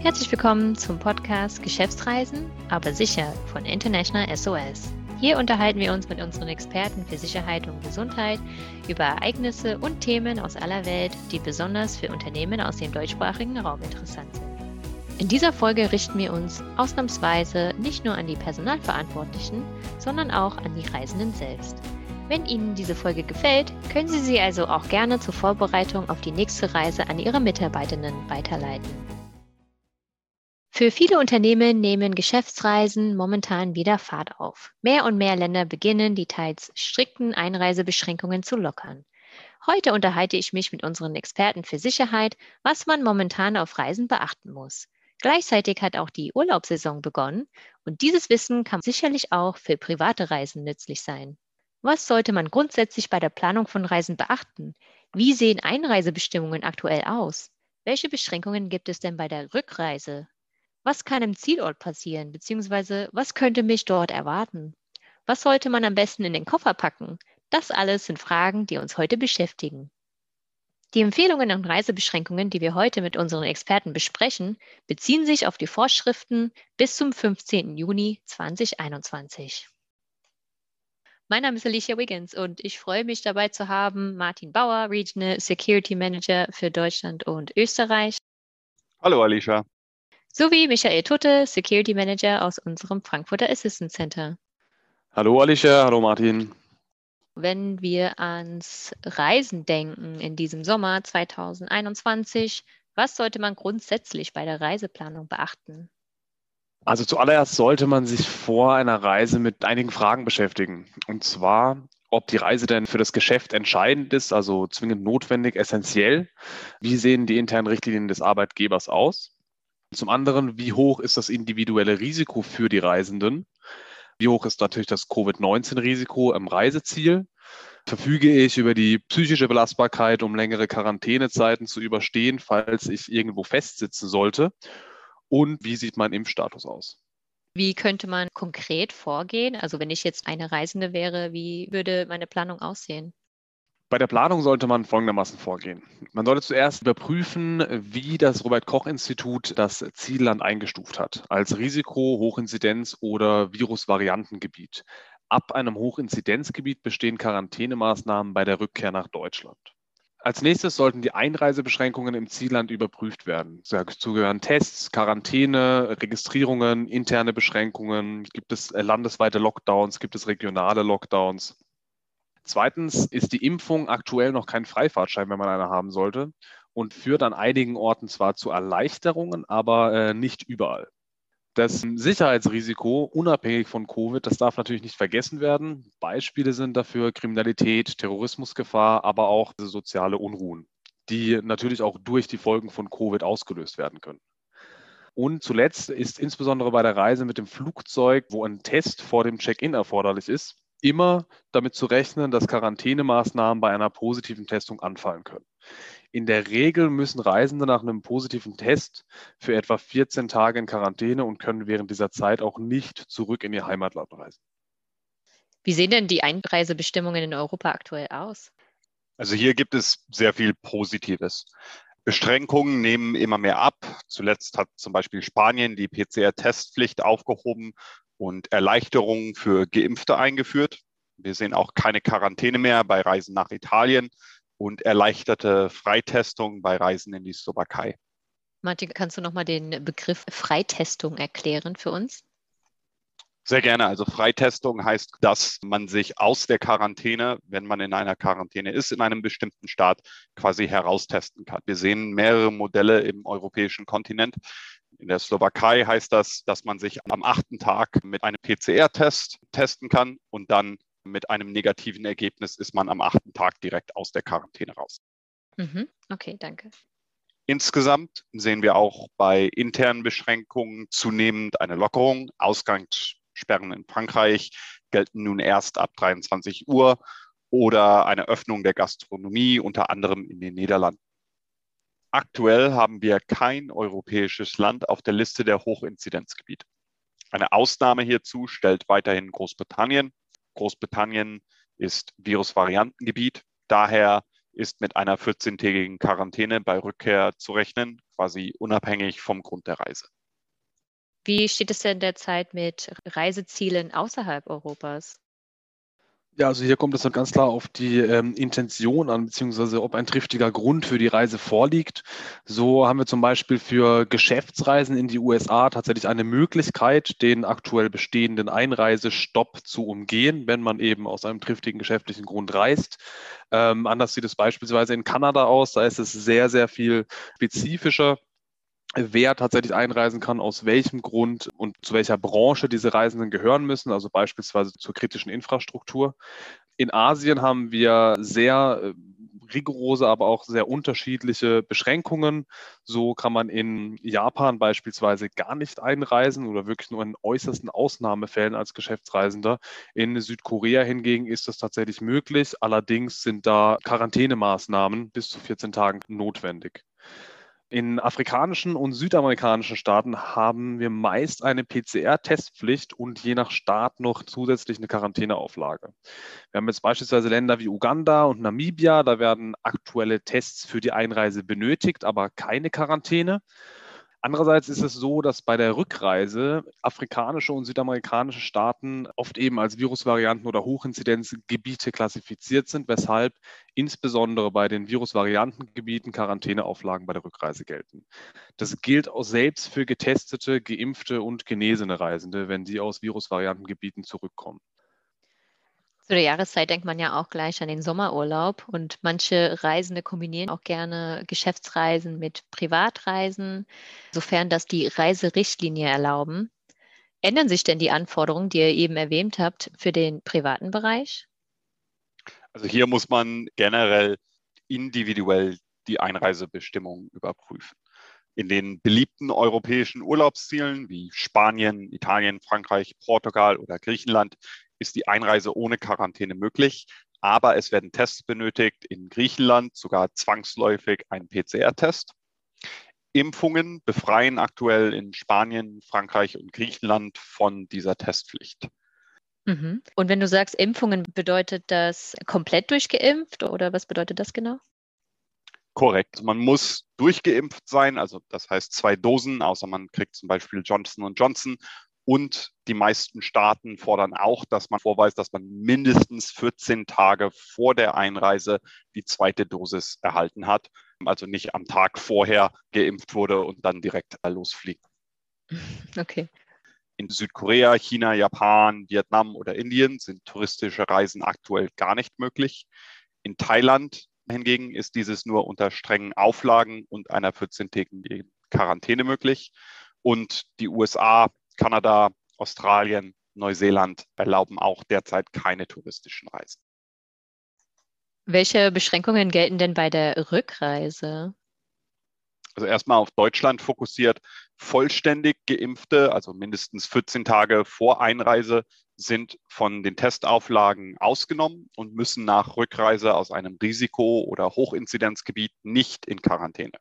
Herzlich willkommen zum Podcast Geschäftsreisen, aber sicher von International SOS. Hier unterhalten wir uns mit unseren Experten für Sicherheit und Gesundheit über Ereignisse und Themen aus aller Welt, die besonders für Unternehmen aus dem deutschsprachigen Raum interessant sind. In dieser Folge richten wir uns ausnahmsweise nicht nur an die Personalverantwortlichen, sondern auch an die Reisenden selbst. Wenn Ihnen diese Folge gefällt, können Sie sie also auch gerne zur Vorbereitung auf die nächste Reise an Ihre Mitarbeitenden weiterleiten. Für viele Unternehmen nehmen Geschäftsreisen momentan wieder Fahrt auf. Mehr und mehr Länder beginnen, die teils strikten Einreisebeschränkungen zu lockern. Heute unterhalte ich mich mit unseren Experten für Sicherheit, was man momentan auf Reisen beachten muss. Gleichzeitig hat auch die Urlaubssaison begonnen und dieses Wissen kann sicherlich auch für private Reisen nützlich sein. Was sollte man grundsätzlich bei der Planung von Reisen beachten? Wie sehen Einreisebestimmungen aktuell aus? Welche Beschränkungen gibt es denn bei der Rückreise? Was kann im Zielort passieren, beziehungsweise was könnte mich dort erwarten? Was sollte man am besten in den Koffer packen? Das alles sind Fragen, die uns heute beschäftigen. Die Empfehlungen und Reisebeschränkungen, die wir heute mit unseren Experten besprechen, beziehen sich auf die Vorschriften bis zum 15. Juni 2021. Mein Name ist Alicia Wiggins und ich freue mich dabei zu haben Martin Bauer, Regional Security Manager für Deutschland und Österreich. Hallo Alicia. Sowie Michael Tutte, Security Manager aus unserem Frankfurter Assistance Center. Hallo Alicia, hallo Martin. Wenn wir ans Reisen denken in diesem Sommer 2021, was sollte man grundsätzlich bei der Reiseplanung beachten? Also zuallererst sollte man sich vor einer Reise mit einigen Fragen beschäftigen. Und zwar, ob die Reise denn für das Geschäft entscheidend ist, also zwingend notwendig, essentiell. Wie sehen die internen Richtlinien des Arbeitgebers aus? Zum anderen, wie hoch ist das individuelle Risiko für die Reisenden? Wie hoch ist natürlich das Covid-19-Risiko im Reiseziel? Verfüge ich über die psychische Belastbarkeit, um längere Quarantänezeiten zu überstehen, falls ich irgendwo festsitzen sollte? Und wie sieht mein Impfstatus aus? Wie könnte man konkret vorgehen? Also wenn ich jetzt eine Reisende wäre, wie würde meine Planung aussehen? Bei der Planung sollte man folgendermaßen vorgehen. Man sollte zuerst überprüfen, wie das Robert Koch Institut das Zielland eingestuft hat, als Risiko, Hochinzidenz oder Virusvariantengebiet. Ab einem Hochinzidenzgebiet bestehen Quarantänemaßnahmen bei der Rückkehr nach Deutschland. Als nächstes sollten die Einreisebeschränkungen im Zielland überprüft werden. Dazu gehören Tests, Quarantäne, Registrierungen, interne Beschränkungen. Gibt es äh, landesweite Lockdowns? Gibt es regionale Lockdowns? Zweitens ist die Impfung aktuell noch kein Freifahrtschein, wenn man eine haben sollte und führt an einigen Orten zwar zu Erleichterungen, aber äh, nicht überall. Das Sicherheitsrisiko, unabhängig von Covid, das darf natürlich nicht vergessen werden. Beispiele sind dafür Kriminalität, Terrorismusgefahr, aber auch soziale Unruhen, die natürlich auch durch die Folgen von Covid ausgelöst werden können. Und zuletzt ist insbesondere bei der Reise mit dem Flugzeug, wo ein Test vor dem Check-in erforderlich ist, immer damit zu rechnen, dass Quarantänemaßnahmen bei einer positiven Testung anfallen können. In der Regel müssen Reisende nach einem positiven Test für etwa 14 Tage in Quarantäne und können während dieser Zeit auch nicht zurück in ihr Heimatland reisen. Wie sehen denn die Einreisebestimmungen in Europa aktuell aus? Also hier gibt es sehr viel Positives. Beschränkungen nehmen immer mehr ab. Zuletzt hat zum Beispiel Spanien die PCR-Testpflicht aufgehoben und Erleichterungen für Geimpfte eingeführt. Wir sehen auch keine Quarantäne mehr bei Reisen nach Italien und erleichterte Freitestung bei Reisen in die Slowakei. Martin, kannst du nochmal den Begriff Freitestung erklären für uns? Sehr gerne. Also Freitestung heißt, dass man sich aus der Quarantäne, wenn man in einer Quarantäne ist, in einem bestimmten Staat quasi heraustesten kann. Wir sehen mehrere Modelle im europäischen Kontinent. In der Slowakei heißt das, dass man sich am achten Tag mit einem PCR-Test testen kann und dann mit einem negativen Ergebnis ist man am achten Tag direkt aus der Quarantäne raus. Mhm. Okay, danke. Insgesamt sehen wir auch bei internen Beschränkungen zunehmend eine Lockerung. Ausgangssperren in Frankreich gelten nun erst ab 23 Uhr oder eine Öffnung der Gastronomie, unter anderem in den Niederlanden. Aktuell haben wir kein europäisches Land auf der Liste der Hochinzidenzgebiete. Eine Ausnahme hierzu stellt weiterhin Großbritannien Großbritannien ist Virusvariantengebiet. Daher ist mit einer 14-tägigen Quarantäne bei Rückkehr zu rechnen, quasi unabhängig vom Grund der Reise. Wie steht es denn derzeit mit Reisezielen außerhalb Europas? Ja, also hier kommt es dann ganz klar auf die ähm, Intention an, beziehungsweise ob ein triftiger Grund für die Reise vorliegt. So haben wir zum Beispiel für Geschäftsreisen in die USA tatsächlich eine Möglichkeit, den aktuell bestehenden Einreisestopp zu umgehen, wenn man eben aus einem triftigen geschäftlichen Grund reist. Ähm, anders sieht es beispielsweise in Kanada aus. Da ist es sehr, sehr viel spezifischer wer tatsächlich einreisen kann, aus welchem Grund und zu welcher Branche diese Reisenden gehören müssen, also beispielsweise zur kritischen Infrastruktur. In Asien haben wir sehr äh, rigorose, aber auch sehr unterschiedliche Beschränkungen. So kann man in Japan beispielsweise gar nicht einreisen oder wirklich nur in äußersten Ausnahmefällen als Geschäftsreisender. In Südkorea hingegen ist das tatsächlich möglich. Allerdings sind da Quarantänemaßnahmen bis zu 14 Tagen notwendig. In afrikanischen und südamerikanischen Staaten haben wir meist eine PCR-Testpflicht und je nach Staat noch zusätzlich eine Quarantäneauflage. Wir haben jetzt beispielsweise Länder wie Uganda und Namibia, da werden aktuelle Tests für die Einreise benötigt, aber keine Quarantäne. Andererseits ist es so, dass bei der Rückreise afrikanische und südamerikanische Staaten oft eben als Virusvarianten oder Hochinzidenzgebiete klassifiziert sind, weshalb insbesondere bei den Virusvariantengebieten Quarantäneauflagen bei der Rückreise gelten. Das gilt auch selbst für getestete, geimpfte und genesene Reisende, wenn die aus Virusvariantengebieten zurückkommen. Zu der Jahreszeit denkt man ja auch gleich an den Sommerurlaub und manche Reisende kombinieren auch gerne Geschäftsreisen mit Privatreisen, sofern das die Reiserichtlinie erlauben. Ändern sich denn die Anforderungen, die ihr eben erwähnt habt, für den privaten Bereich? Also hier muss man generell individuell die Einreisebestimmungen überprüfen. In den beliebten europäischen Urlaubszielen wie Spanien, Italien, Frankreich, Portugal oder Griechenland ist die Einreise ohne Quarantäne möglich. Aber es werden Tests benötigt, in Griechenland sogar zwangsläufig ein PCR-Test. Impfungen befreien aktuell in Spanien, Frankreich und Griechenland von dieser Testpflicht. Mhm. Und wenn du sagst Impfungen, bedeutet das komplett durchgeimpft oder was bedeutet das genau? Korrekt. Man muss durchgeimpft sein, also das heißt zwei Dosen, außer man kriegt zum Beispiel Johnson Johnson und die meisten Staaten fordern auch, dass man vorweist, dass man mindestens 14 Tage vor der Einreise die zweite Dosis erhalten hat. Also nicht am Tag vorher geimpft wurde und dann direkt losfliegt. Okay. In Südkorea, China, Japan, Vietnam oder Indien sind touristische Reisen aktuell gar nicht möglich. In Thailand hingegen ist dieses nur unter strengen Auflagen und einer 14-tägigen Quarantäne möglich. Und die USA Kanada, Australien, Neuseeland erlauben auch derzeit keine touristischen Reisen. Welche Beschränkungen gelten denn bei der Rückreise? Also erstmal auf Deutschland fokussiert. Vollständig geimpfte, also mindestens 14 Tage vor Einreise, sind von den Testauflagen ausgenommen und müssen nach Rückreise aus einem Risiko- oder Hochinzidenzgebiet nicht in Quarantäne.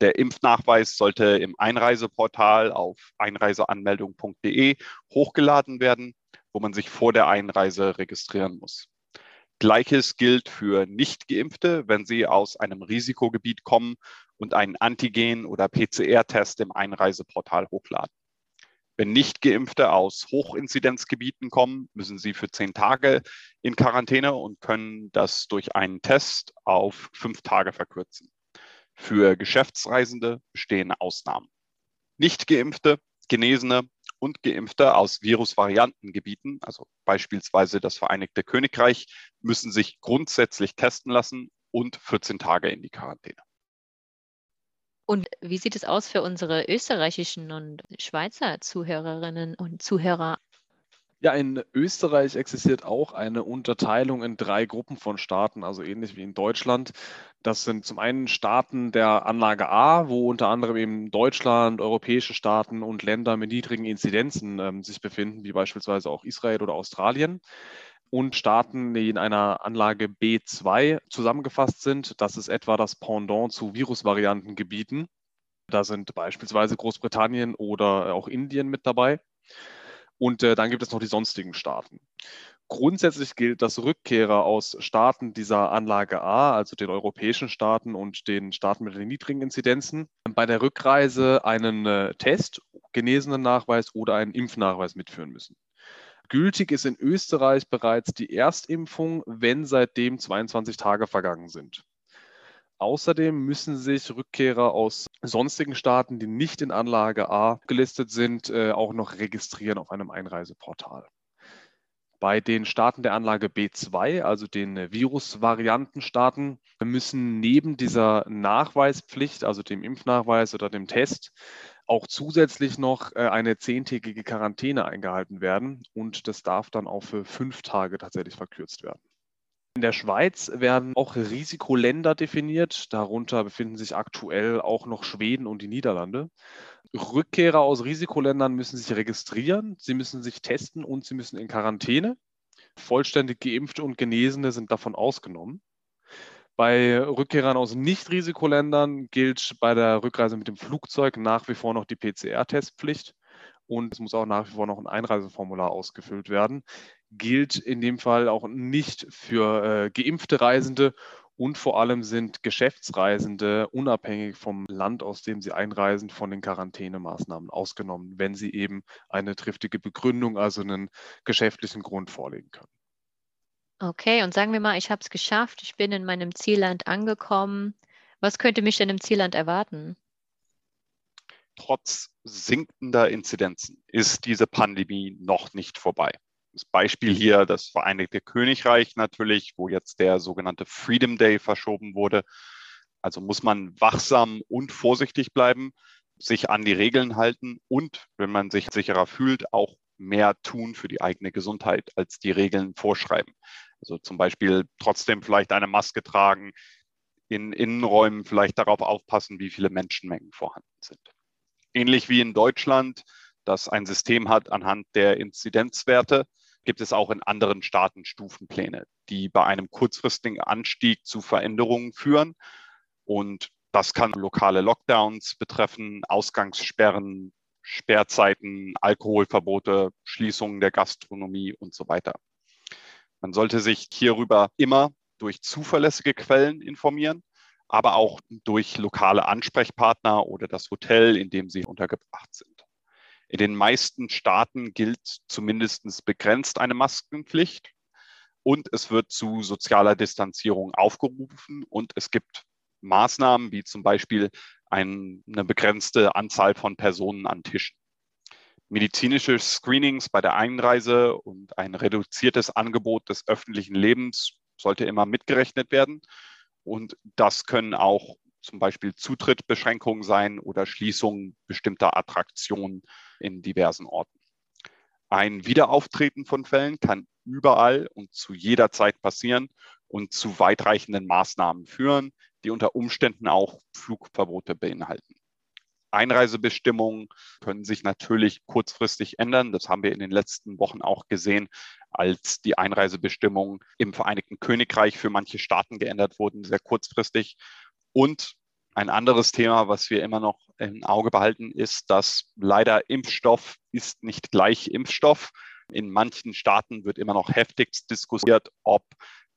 Der Impfnachweis sollte im Einreiseportal auf einreiseanmeldung.de hochgeladen werden, wo man sich vor der Einreise registrieren muss. Gleiches gilt für Nicht-Geimpfte, wenn sie aus einem Risikogebiet kommen und einen Antigen- oder PCR-Test im Einreiseportal hochladen. Wenn Nicht-Geimpfte aus Hochinzidenzgebieten kommen, müssen sie für zehn Tage in Quarantäne und können das durch einen Test auf fünf Tage verkürzen. Für Geschäftsreisende bestehen Ausnahmen. Nicht geimpfte, Genesene und Geimpfte aus Virusvariantengebieten, also beispielsweise das Vereinigte Königreich, müssen sich grundsätzlich testen lassen und 14 Tage in die Quarantäne. Und wie sieht es aus für unsere österreichischen und Schweizer Zuhörerinnen und Zuhörer? Ja, in Österreich existiert auch eine Unterteilung in drei Gruppen von Staaten, also ähnlich wie in Deutschland. Das sind zum einen Staaten der Anlage A, wo unter anderem eben Deutschland, europäische Staaten und Länder mit niedrigen Inzidenzen ähm, sich befinden, wie beispielsweise auch Israel oder Australien. Und Staaten, die in einer Anlage B2 zusammengefasst sind. Das ist etwa das Pendant zu Virusvariantengebieten. Da sind beispielsweise Großbritannien oder auch Indien mit dabei. Und äh, dann gibt es noch die sonstigen Staaten. Grundsätzlich gilt, dass Rückkehrer aus Staaten dieser Anlage A, also den europäischen Staaten und den Staaten mit den niedrigen Inzidenzen, bei der Rückreise einen äh, Test, genesenen Nachweis oder einen Impfnachweis mitführen müssen. Gültig ist in Österreich bereits die Erstimpfung, wenn seitdem 22 Tage vergangen sind. Außerdem müssen sich Rückkehrer aus sonstigen Staaten, die nicht in Anlage A gelistet sind, äh, auch noch registrieren auf einem Einreiseportal. Bei den Staaten der Anlage B2, also den Virusvariantenstaaten, müssen neben dieser Nachweispflicht, also dem Impfnachweis oder dem Test, auch zusätzlich noch äh, eine zehntägige Quarantäne eingehalten werden und das darf dann auch für fünf Tage tatsächlich verkürzt werden. In der Schweiz werden auch Risikoländer definiert. Darunter befinden sich aktuell auch noch Schweden und die Niederlande. Rückkehrer aus Risikoländern müssen sich registrieren, sie müssen sich testen und sie müssen in Quarantäne. Vollständig geimpfte und Genesene sind davon ausgenommen. Bei Rückkehrern aus Nicht-Risikoländern gilt bei der Rückreise mit dem Flugzeug nach wie vor noch die PCR-Testpflicht und es muss auch nach wie vor noch ein Einreiseformular ausgefüllt werden. Gilt in dem Fall auch nicht für äh, geimpfte Reisende und vor allem sind Geschäftsreisende unabhängig vom Land, aus dem sie einreisen, von den Quarantänemaßnahmen ausgenommen, wenn sie eben eine triftige Begründung, also einen geschäftlichen Grund vorlegen können. Okay, und sagen wir mal, ich habe es geschafft, ich bin in meinem Zielland angekommen. Was könnte mich denn im Zielland erwarten? Trotz sinkender Inzidenzen ist diese Pandemie noch nicht vorbei. Das Beispiel hier das Vereinigte Königreich natürlich, wo jetzt der sogenannte Freedom Day verschoben wurde. Also muss man wachsam und vorsichtig bleiben, sich an die Regeln halten und, wenn man sich sicherer fühlt, auch mehr tun für die eigene Gesundheit, als die Regeln vorschreiben. Also zum Beispiel trotzdem vielleicht eine Maske tragen, in Innenräumen vielleicht darauf aufpassen, wie viele Menschenmengen vorhanden sind. Ähnlich wie in Deutschland, das ein System hat anhand der Inzidenzwerte, gibt es auch in anderen Staaten Stufenpläne, die bei einem kurzfristigen Anstieg zu Veränderungen führen. Und das kann lokale Lockdowns betreffen, Ausgangssperren, Sperrzeiten, Alkoholverbote, Schließungen der Gastronomie und so weiter. Man sollte sich hierüber immer durch zuverlässige Quellen informieren, aber auch durch lokale Ansprechpartner oder das Hotel, in dem sie untergebracht sind. In den meisten Staaten gilt zumindest begrenzt eine Maskenpflicht und es wird zu sozialer Distanzierung aufgerufen und es gibt Maßnahmen wie zum Beispiel ein, eine begrenzte Anzahl von Personen an Tischen. Medizinische Screenings bei der Einreise und ein reduziertes Angebot des öffentlichen Lebens sollte immer mitgerechnet werden. Und das können auch zum Beispiel Zutrittbeschränkungen sein oder Schließungen bestimmter Attraktionen in diversen Orten. Ein Wiederauftreten von Fällen kann überall und zu jeder Zeit passieren und zu weitreichenden Maßnahmen führen, die unter Umständen auch Flugverbote beinhalten. Einreisebestimmungen können sich natürlich kurzfristig ändern. Das haben wir in den letzten Wochen auch gesehen, als die Einreisebestimmungen im Vereinigten Königreich für manche Staaten geändert wurden, sehr kurzfristig. Und ein anderes Thema, was wir immer noch im Auge behalten, ist, dass leider Impfstoff ist nicht gleich Impfstoff. In manchen Staaten wird immer noch heftigst diskutiert, ob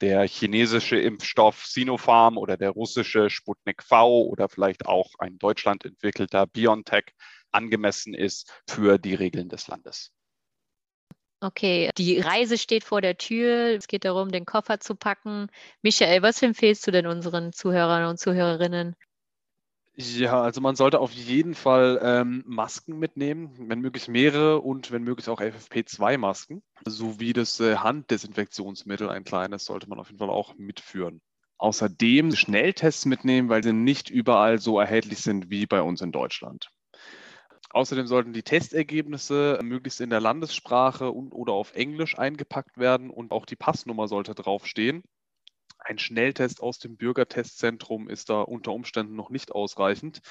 der chinesische Impfstoff Sinopharm oder der russische Sputnik V oder vielleicht auch ein Deutschland entwickelter BioNTech angemessen ist für die Regeln des Landes. Okay, die Reise steht vor der Tür. Es geht darum, den Koffer zu packen. Michael, was empfehlst du denn unseren Zuhörern und Zuhörerinnen? Ja, also man sollte auf jeden Fall ähm, Masken mitnehmen, wenn möglich mehrere und wenn möglich auch FFP2-Masken, sowie das äh, Handdesinfektionsmittel, ein kleines, sollte man auf jeden Fall auch mitführen. Außerdem Schnelltests mitnehmen, weil sie nicht überall so erhältlich sind wie bei uns in Deutschland. Außerdem sollten die Testergebnisse möglichst in der Landessprache und oder auf Englisch eingepackt werden und auch die Passnummer sollte draufstehen. Ein Schnelltest aus dem Bürgertestzentrum ist da unter Umständen noch nicht ausreichend.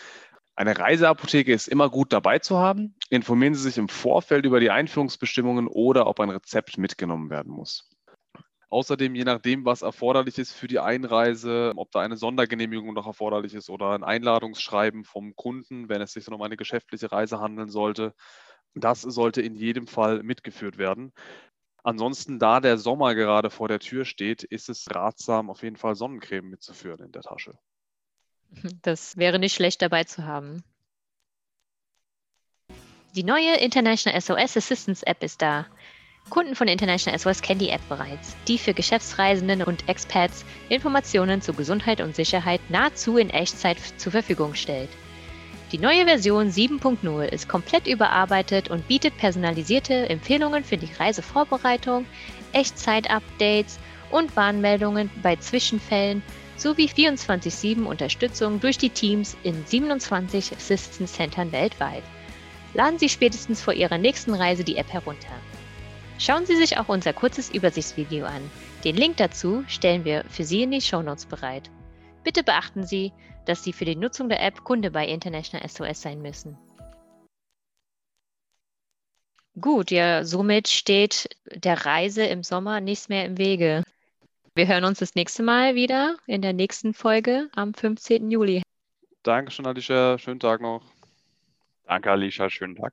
Eine Reiseapotheke ist immer gut dabei zu haben. Informieren Sie sich im Vorfeld über die Einführungsbestimmungen oder ob ein Rezept mitgenommen werden muss. Außerdem, je nachdem, was erforderlich ist für die Einreise, ob da eine Sondergenehmigung noch erforderlich ist oder ein Einladungsschreiben vom Kunden, wenn es sich um eine geschäftliche Reise handeln sollte, das sollte in jedem Fall mitgeführt werden. Ansonsten, da der Sommer gerade vor der Tür steht, ist es ratsam, auf jeden Fall Sonnencreme mitzuführen in der Tasche. Das wäre nicht schlecht dabei zu haben. Die neue International SOS Assistance App ist da. Kunden von International SOS kennen die App bereits, die für Geschäftsreisenden und Expats Informationen zu Gesundheit und Sicherheit nahezu in Echtzeit zur Verfügung stellt. Die neue Version 7.0 ist komplett überarbeitet und bietet personalisierte Empfehlungen für die Reisevorbereitung, Echtzeit-Updates und Warnmeldungen bei Zwischenfällen sowie 24-7 Unterstützung durch die Teams in 27 Assistance Centern weltweit. Laden Sie spätestens vor Ihrer nächsten Reise die App herunter. Schauen Sie sich auch unser kurzes Übersichtsvideo an. Den Link dazu stellen wir für Sie in die Shownotes bereit. Bitte beachten Sie, dass Sie für die Nutzung der App Kunde bei International SOS sein müssen. Gut, ja, somit steht der Reise im Sommer nichts mehr im Wege. Wir hören uns das nächste Mal wieder in der nächsten Folge am 15. Juli. Dankeschön, Alicia. Schönen Tag noch. Danke, Alicia. Schönen Tag.